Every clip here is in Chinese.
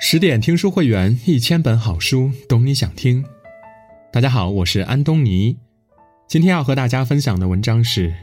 十点听书会员，一千本好书，懂你想听。大家好，我是安东尼。今天要和大家分享的文章是：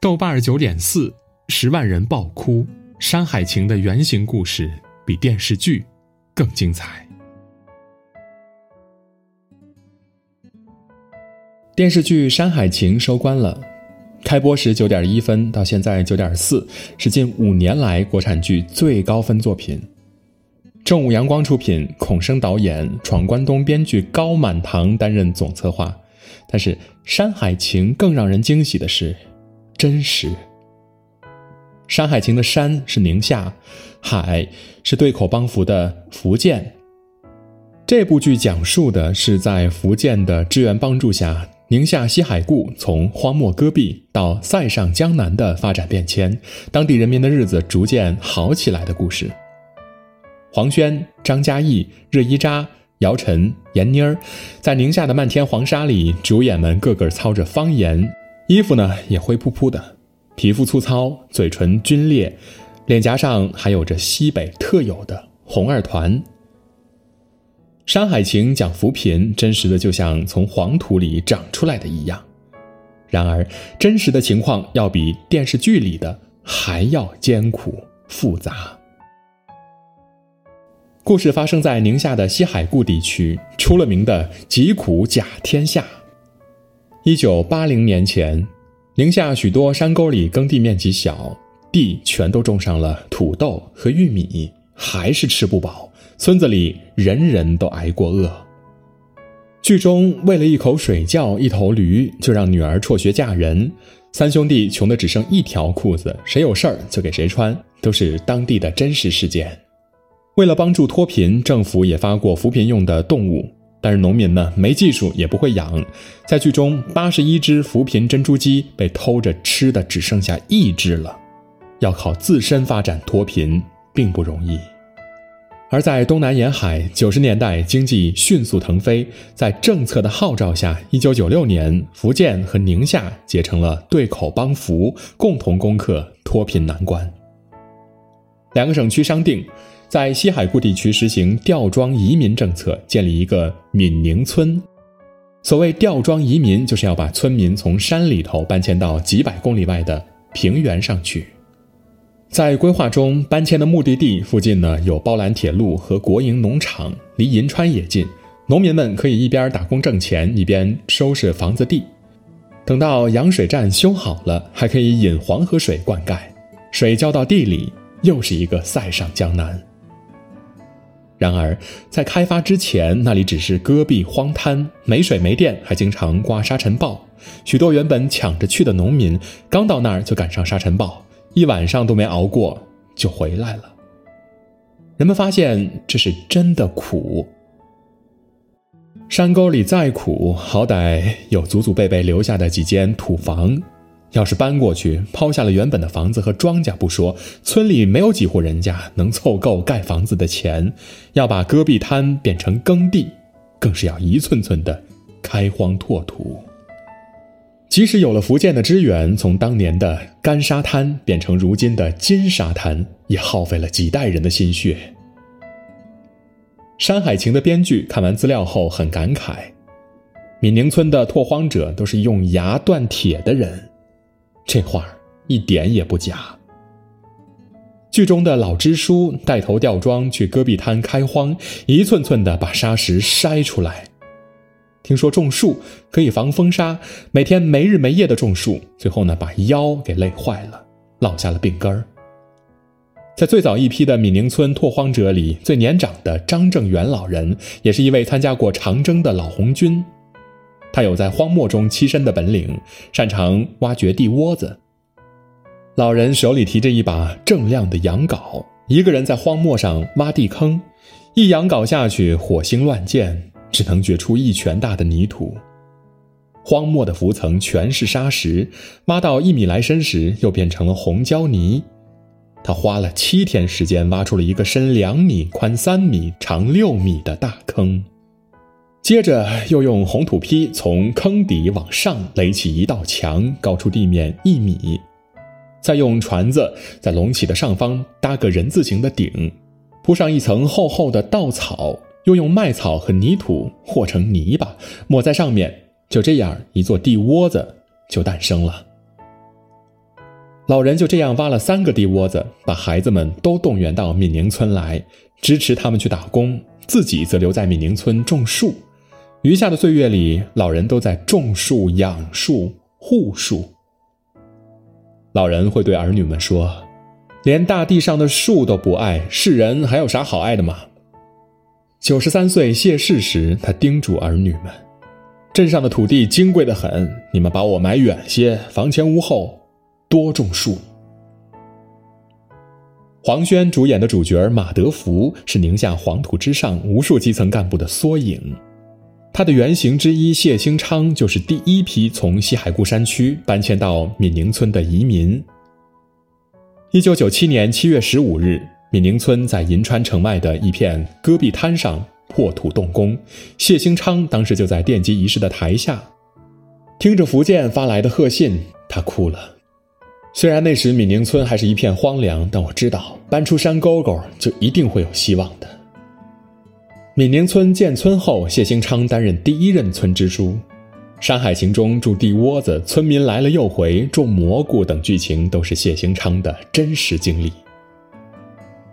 豆瓣九点四，十万人爆哭，《山海情》的原型故事比电视剧更精彩。电视剧《山海情》收官了，开播时九点一分，到现在九点四，是近五年来国产剧最高分作品。正午阳光出品，孔笙导演，闯关东编剧高满堂担任总策划。但是《山海情》更让人惊喜的是，真实。《山海情》的山是宁夏，海是对口帮扶的福建。这部剧讲述的是在福建的支援帮助下，宁夏西海固从荒漠戈壁到塞上江南的发展变迁，当地人民的日子逐渐好起来的故事。黄轩、张嘉译、热依扎、姚晨、闫妮儿，在宁夏的漫天黄沙里，主演们个个操着方言，衣服呢也灰扑扑的，皮肤粗糙，嘴唇皲裂，脸颊上还有着西北特有的红二团。《山海情》讲扶贫，真实的就像从黄土里长出来的一样，然而真实的情况要比电视剧里的还要艰苦复杂。故事发生在宁夏的西海固地区，出了名的疾苦甲天下。一九八零年前，宁夏许多山沟里耕地面积小，地全都种上了土豆和玉米，还是吃不饱，村子里人人都挨过饿。剧中为了一口水窖、一头驴，就让女儿辍学嫁人，三兄弟穷得只剩一条裤子，谁有事儿就给谁穿，都是当地的真实事件。为了帮助脱贫，政府也发过扶贫用的动物，但是农民呢没技术也不会养。在剧中，八十一只扶贫珍珠鸡被偷着吃的只剩下一只了。要靠自身发展脱贫并不容易。而在东南沿海，九十年代经济迅速腾飞，在政策的号召下，一九九六年，福建和宁夏结成了对口帮扶，共同攻克脱贫难关。两个省区商定。在西海固地区实行吊庄移民政策，建立一个闽宁村。所谓吊庄移民，就是要把村民从山里头搬迁到几百公里外的平原上去。在规划中，搬迁的目的地附近呢有包兰铁路和国营农场，离银川也近，农民们可以一边打工挣钱，一边收拾房子地。等到扬水站修好了，还可以引黄河水灌溉，水浇到地里，又是一个塞上江南。然而，在开发之前，那里只是戈壁荒滩，没水没电，还经常刮沙尘暴。许多原本抢着去的农民，刚到那儿就赶上沙尘暴，一晚上都没熬过就回来了。人们发现这是真的苦。山沟里再苦，好歹有祖祖辈辈留下的几间土房。要是搬过去，抛下了原本的房子和庄稼不说，村里没有几户人家能凑够盖房子的钱。要把戈壁滩变成耕地，更是要一寸寸的开荒拓土。即使有了福建的支援，从当年的干沙滩变成如今的金沙滩，也耗费了几代人的心血。《山海情》的编剧看完资料后很感慨：闽宁村的拓荒者都是用牙断铁的人。这话一点也不假。剧中的老支书带头吊庄去戈壁滩开荒，一寸寸的把沙石筛出来。听说种树可以防风沙，每天没日没夜的种树，最后呢把腰给累坏了，落下了病根儿。在最早一批的闽宁村拓荒者里，最年长的张正元老人，也是一位参加过长征的老红军。他有在荒漠中栖身的本领，擅长挖掘地窝子。老人手里提着一把锃亮的羊镐，一个人在荒漠上挖地坑，一羊镐下去，火星乱溅，只能掘出一拳大的泥土。荒漠的浮层全是沙石，挖到一米来深时，又变成了红胶泥。他花了七天时间，挖出了一个深两米、宽三米、长六米的大坑。接着又用红土坯从坑底往上垒起一道墙，高出地面一米，再用船子在隆起的上方搭个人字形的顶，铺上一层厚厚的稻草，又用麦草和泥土和成泥巴，抹在上面，就这样一座地窝子就诞生了。老人就这样挖了三个地窝子，把孩子们都动员到闽宁村来，支持他们去打工，自己则留在闽宁村种树。余下的岁月里，老人都在种树、养树、护树。老人会对儿女们说：“连大地上的树都不爱，世人还有啥好爱的吗？”九十三岁谢世时，他叮嘱儿女们：“镇上的土地金贵的很，你们把我买远些，房前屋后。”多种树。黄轩主演的主角马德福是宁夏黄土之上无数基层干部的缩影，他的原型之一谢兴昌就是第一批从西海固山区搬迁到闽宁村的移民。一九九七年七月十五日，闽宁村在银川城外的一片戈壁滩上破土动工，谢兴昌当时就在奠基仪式的台下，听着福建发来的贺信，他哭了。虽然那时闽宁村还是一片荒凉，但我知道搬出山沟沟就一定会有希望的。闽宁村建村后，谢兴昌担任第一任村支书，《山海情》中住地窝子、村民来了又回、种蘑菇等剧情都是谢兴昌的真实经历。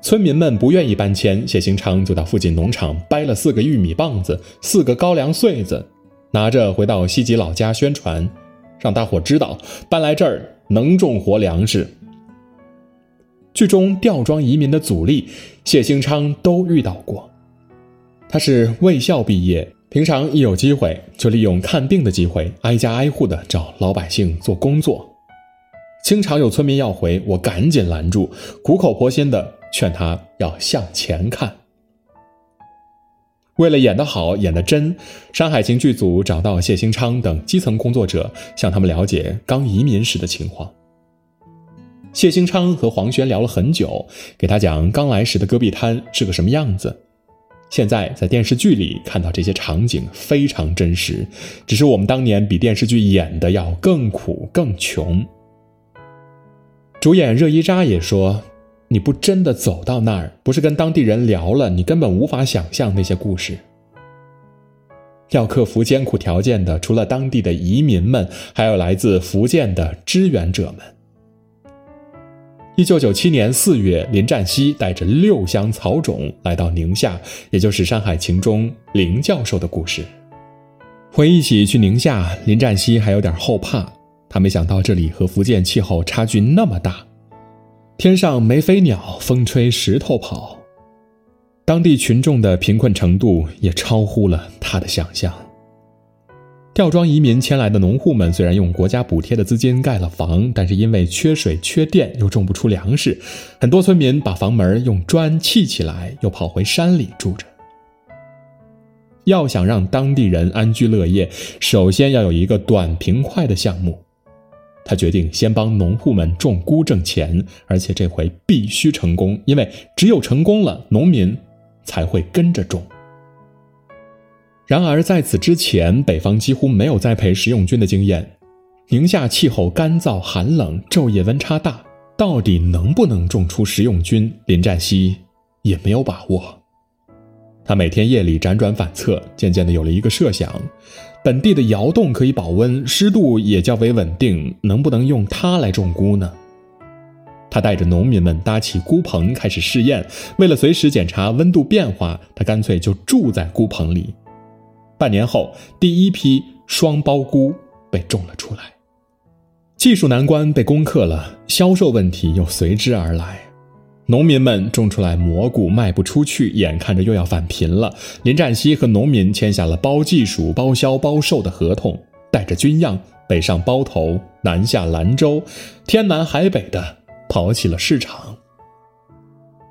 村民们不愿意搬迁，谢兴昌就到附近农场掰了四个玉米棒子、四个高粱穗子，拿着回到西吉老家宣传，让大伙知道搬来这儿。能种活粮食。剧中吊庄移民的阻力，谢兴昌都遇到过。他是卫校毕业，平常一有机会就利用看病的机会，挨家挨户的找老百姓做工作。经常有村民要回，我赶紧拦住，苦口婆心的劝他要向前看。为了演得好、演得真，《山海情》剧组找到谢兴昌等基层工作者，向他们了解刚移民时的情况。谢兴昌和黄轩聊了很久，给他讲刚来时的戈壁滩是个什么样子。现在在电视剧里看到这些场景非常真实，只是我们当年比电视剧演的要更苦、更穷。主演热依扎也说。你不真的走到那儿，不是跟当地人聊了，你根本无法想象那些故事。要克服艰苦条件的，除了当地的移民们，还有来自福建的支援者们。一九九七年四月，林占西带着六箱草种来到宁夏，也就是《山海情》中林教授的故事。回忆起去宁夏，林占西还有点后怕，他没想到这里和福建气候差距那么大。天上没飞鸟，风吹石头跑。当地群众的贫困程度也超乎了他的想象。吊庄移民迁来的农户们虽然用国家补贴的资金盖了房，但是因为缺水、缺电，又种不出粮食，很多村民把房门用砖砌起来，又跑回山里住着。要想让当地人安居乐业，首先要有一个短平快的项目。他决定先帮农户们种菇挣钱，而且这回必须成功，因为只有成功了，农民才会跟着种。然而在此之前，北方几乎没有栽培食用菌的经验。宁夏气候干燥寒冷，昼夜温差大，到底能不能种出食用菌？林占西也没有把握。他每天夜里辗转反侧，渐渐的有了一个设想。本地的窑洞可以保温，湿度也较为稳定，能不能用它来种菇呢？他带着农民们搭起菇棚，开始试验。为了随时检查温度变化，他干脆就住在菇棚里。半年后，第一批双孢菇被种了出来。技术难关被攻克了，销售问题又随之而来。农民们种出来蘑菇卖不出去，眼看着又要返贫了。林占西和农民签下了包技术、包销、包售的合同，带着军样北上包头，南下兰州，天南海北的跑起了市场。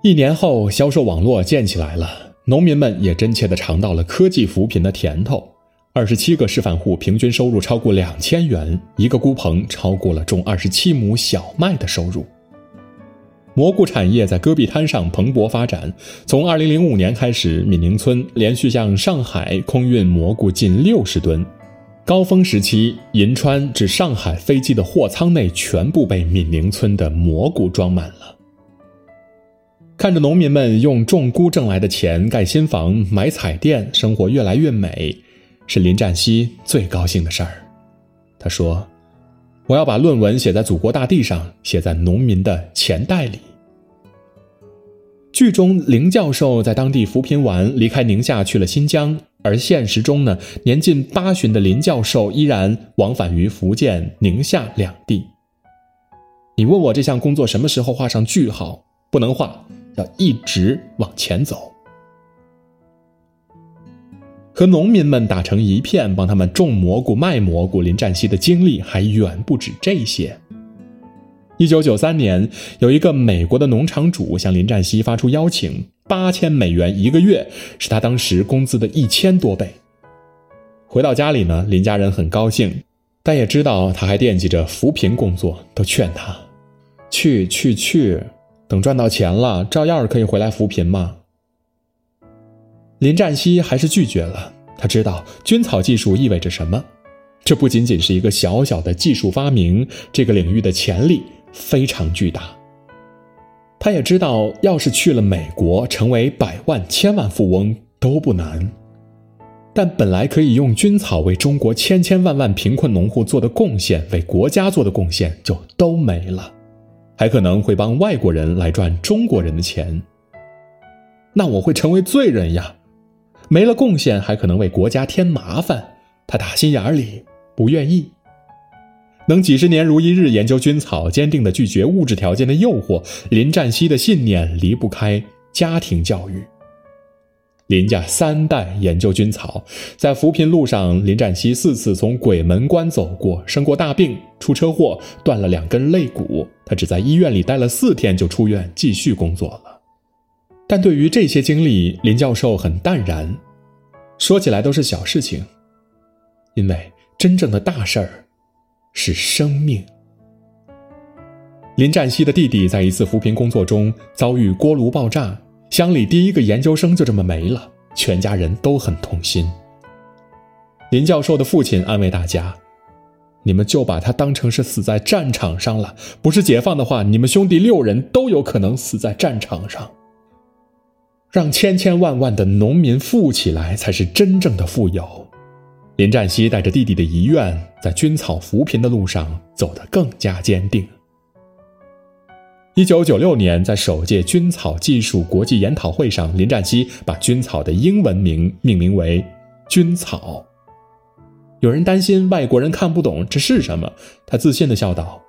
一年后，销售网络建起来了，农民们也真切地尝到了科技扶贫的甜头。二十七个示范户平均收入超过两千元，一个菇棚超过了种二十七亩小麦的收入。蘑菇产业在戈壁滩上蓬勃发展。从2005年开始，闽宁村连续向上海空运蘑菇近六十吨。高峰时期，银川至上海飞机的货舱内全部被闽宁村的蘑菇装满了。看着农民们用种菇挣来的钱盖新房、买彩电，生活越来越美，是林占西最高兴的事儿。他说：“我要把论文写在祖国大地上，写在农民的钱袋里。”剧中，林教授在当地扶贫完，离开宁夏去了新疆；而现实中呢，年近八旬的林教授依然往返于福建、宁夏两地。你问我这项工作什么时候画上句号？不能画，要一直往前走。和农民们打成一片，帮他们种蘑菇、卖蘑菇，林占西的经历还远不止这些。一九九三年，有一个美国的农场主向林占西发出邀请，八千美元一个月，是他当时工资的一千多倍。回到家里呢，林家人很高兴，但也知道他还惦记着扶贫工作，都劝他去去去，等赚到钱了，照样可以回来扶贫嘛。林占西还是拒绝了，他知道菌草技术意味着什么，这不仅仅是一个小小的技术发明，这个领域的潜力。非常巨大。他也知道，要是去了美国，成为百万、千万富翁都不难。但本来可以用菌草为中国千千万万贫困农户做的贡献，为国家做的贡献就都没了，还可能会帮外国人来赚中国人的钱。那我会成为罪人呀！没了贡献，还可能为国家添麻烦。他打心眼里不愿意。能几十年如一日研究菌草，坚定的拒绝物质条件的诱惑。林占西的信念离不开家庭教育。林家三代研究菌草，在扶贫路上，林占西四次从鬼门关走过，生过大病，出车祸断了两根肋骨。他只在医院里待了四天就出院，继续工作了。但对于这些经历，林教授很淡然，说起来都是小事情，因为真正的大事儿。是生命。林占西的弟弟在一次扶贫工作中遭遇锅炉爆炸，乡里第一个研究生就这么没了，全家人都很痛心。林教授的父亲安慰大家：“你们就把他当成是死在战场上了，不是解放的话，你们兄弟六人都有可能死在战场上。让千千万万的农民富起来，才是真正的富有。”林占西带着弟弟的遗愿，在军草扶贫的路上走得更加坚定。一九九六年，在首届菌草技术国际研讨会上，林占西把菌草的英文名命名为“菌草”。有人担心外国人看不懂这是什么，他自信的笑道：“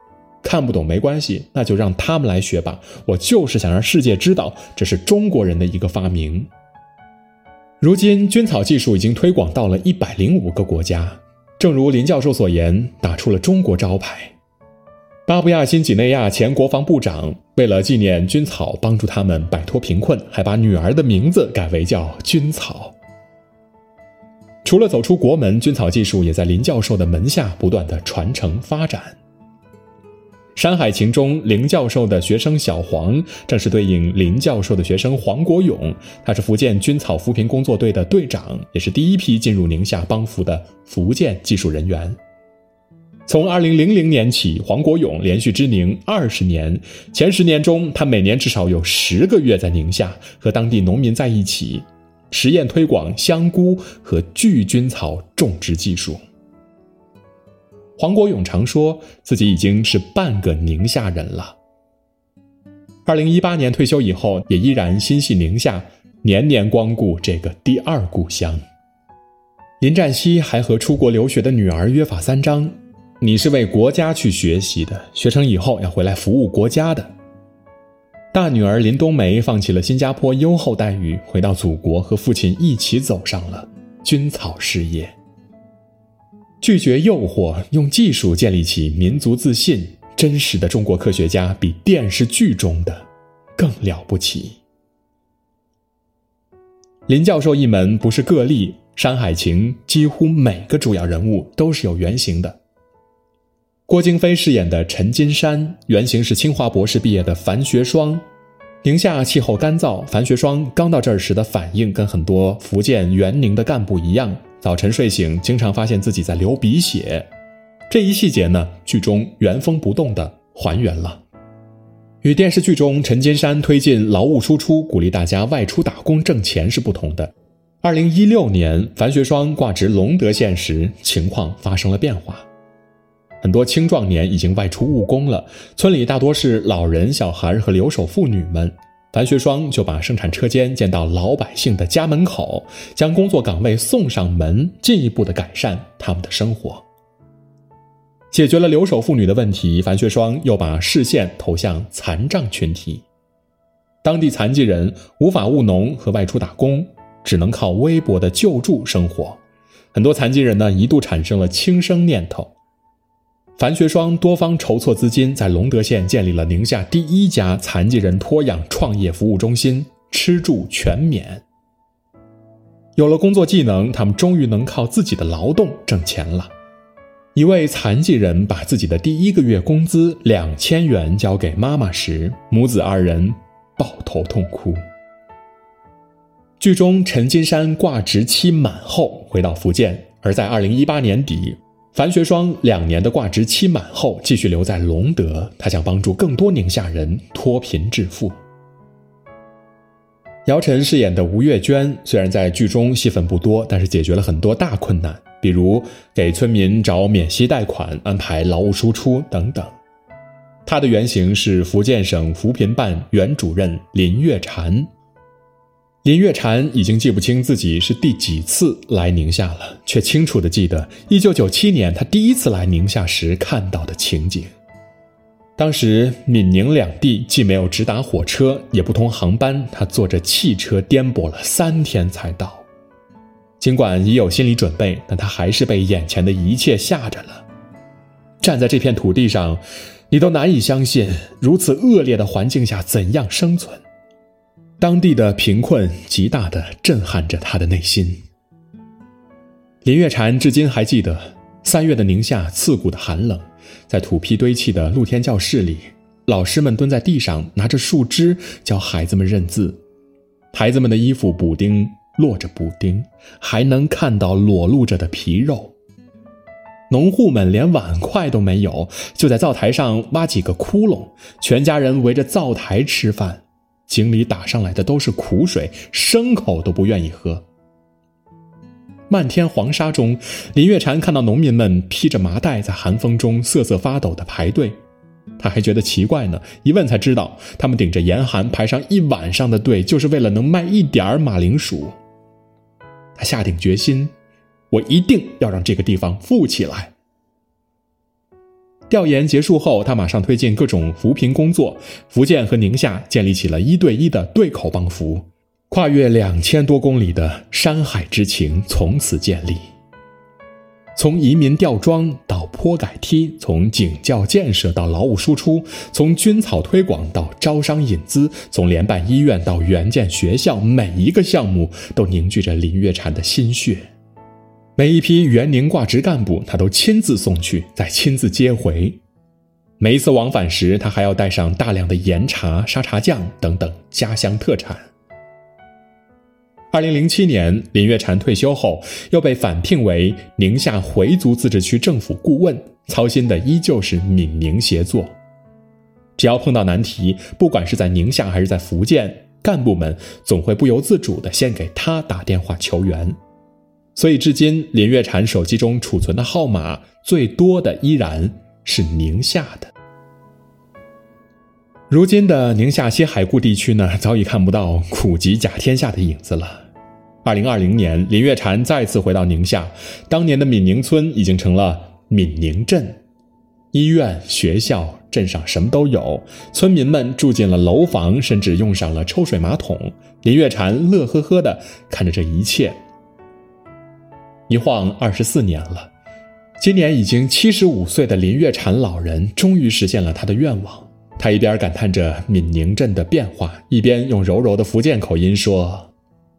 看不懂没关系，那就让他们来学吧。我就是想让世界知道，这是中国人的一个发明。”如今，菌草技术已经推广到了一百零五个国家。正如林教授所言，打出了中国招牌。巴布亚新几内亚前国防部长为了纪念菌草，帮助他们摆脱贫困，还把女儿的名字改为叫菌草。除了走出国门，菌草技术也在林教授的门下不断的传承发展。《山海情》中，林教授的学生小黄，正是对应林教授的学生黄国勇。他是福建菌草扶贫工作队的队长，也是第一批进入宁夏帮扶的福建技术人员。从2000年起，黄国勇连续支宁二十年。前十年中，他每年至少有十个月在宁夏和当地农民在一起，实验推广香菇和巨菌草种植技术。黄国勇常说自己已经是半个宁夏人了。二零一八年退休以后，也依然心系宁夏，年年光顾这个第二故乡。林占西还和出国留学的女儿约法三章：“你是为国家去学习的，学成以后要回来服务国家的。”大女儿林冬梅放弃了新加坡优厚待遇，回到祖国和父亲一起走上了军草事业。拒绝诱惑，用技术建立起民族自信。真实的中国科学家比电视剧中的更了不起。林教授一门不是个例，《山海情》几乎每个主要人物都是有原型的。郭京飞饰演的陈金山，原型是清华博士毕业的樊学双。宁夏气候干燥，樊学双刚到这儿时的反应跟很多福建元宁的干部一样。早晨睡醒，经常发现自己在流鼻血，这一细节呢，剧中原封不动的还原了。与电视剧中陈金山推进劳务输出、鼓励大家外出打工挣钱是不同的。二零一六年，樊学双挂职隆德县时，情况发生了变化。很多青壮年已经外出务工了，村里大多是老人、小孩和留守妇女们。樊学双就把生产车间建到老百姓的家门口，将工作岗位送上门，进一步的改善他们的生活。解决了留守妇女的问题，樊学双又把视线投向残障群体。当地残疾人无法务农和外出打工，只能靠微薄的救助生活。很多残疾人呢，一度产生了轻生念头。樊学双多方筹措资金，在隆德县建立了宁夏第一家残疾人托养创业服务中心，吃住全免。有了工作技能，他们终于能靠自己的劳动挣钱了。一位残疾人把自己的第一个月工资两千元交给妈妈时，母子二人抱头痛哭。剧中陈金山挂职期满后回到福建，而在二零一八年底，樊学双两年的挂职期满后继续留在隆德，他想帮助更多宁夏人脱贫致富。姚晨饰演的吴月娟虽然在剧中戏份不多，但是解决了很多大困难。比如给村民找免息贷款、安排劳务输出等等。他的原型是福建省扶贫办原主任林月婵。林月婵已经记不清自己是第几次来宁夏了，却清楚地记得1997年她第一次来宁夏时看到的情景。当时闽宁两地既没有直达火车，也不通航班，她坐着汽车颠簸了三天才到。尽管已有心理准备，但他还是被眼前的一切吓着了。站在这片土地上，你都难以相信，如此恶劣的环境下怎样生存。当地的贫困极大的震撼着他的内心。林月婵至今还记得三月的宁夏刺骨的寒冷，在土坯堆砌的露天教室里，老师们蹲在地上，拿着树枝教孩子们认字，孩子们的衣服补丁。落着补丁，还能看到裸露着的皮肉。农户们连碗筷都没有，就在灶台上挖几个窟窿，全家人围着灶台吃饭。井里打上来的都是苦水，牲口都不愿意喝。漫天黄沙中，林月婵看到农民们披着麻袋在寒风中瑟瑟发抖的排队，他还觉得奇怪呢。一问才知道，他们顶着严寒排上一晚上的队，就是为了能卖一点马铃薯。他下定决心，我一定要让这个地方富起来。调研结束后，他马上推进各种扶贫工作。福建和宁夏建立起了一对一的对口帮扶，跨越两千多公里的山海之情从此建立。从移民吊庄到坡改梯，从警教建设到劳务输出，从军草推广到招商引资，从联办医院到援建学校，每一个项目都凝聚着林月婵的心血。每一批援宁挂职干部，他都亲自送去，再亲自接回。每一次往返时，他还要带上大量的盐茶、沙茶酱等等家乡特产。二零零七年，林月婵退休后，又被返聘为宁夏回族自治区政府顾问，操心的依旧是闽宁协作。只要碰到难题，不管是在宁夏还是在福建，干部们总会不由自主地先给他打电话求援。所以，至今林月婵手机中储存的号码最多的依然是宁夏的。如今的宁夏西海固地区呢，早已看不到苦极甲天下的影子了。二零二零年，林月婵再次回到宁夏，当年的闽宁村已经成了闽宁镇，医院、学校，镇上什么都有，村民们住进了楼房，甚至用上了抽水马桶。林月婵乐呵呵的看着这一切。一晃二十四年了，今年已经七十五岁的林月婵老人终于实现了他的愿望。他一边感叹着闽宁镇的变化，一边用柔柔的福建口音说：“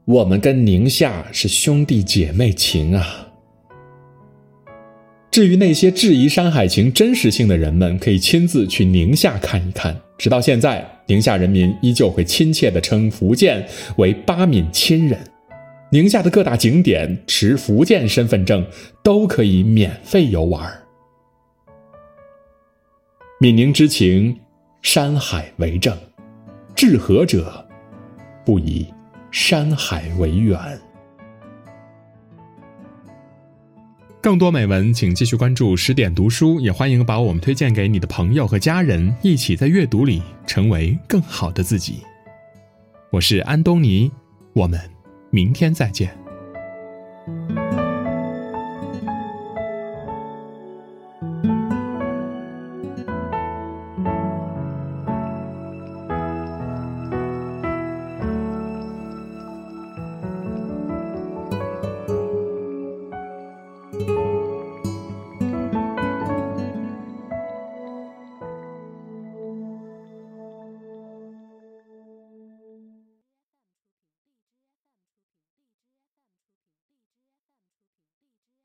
我们跟宁夏是兄弟姐妹情啊。”至于那些质疑《山海情》真实性的人们，可以亲自去宁夏看一看。直到现在，宁夏人民依旧会亲切地称福建为“八闽亲人”。宁夏的各大景点，持福建身份证都可以免费游玩。闽宁之情。山海为证；治和者，不以山海为远。更多美文，请继续关注十点读书，也欢迎把我们推荐给你的朋友和家人，一起在阅读里成为更好的自己。我是安东尼，我们明天再见。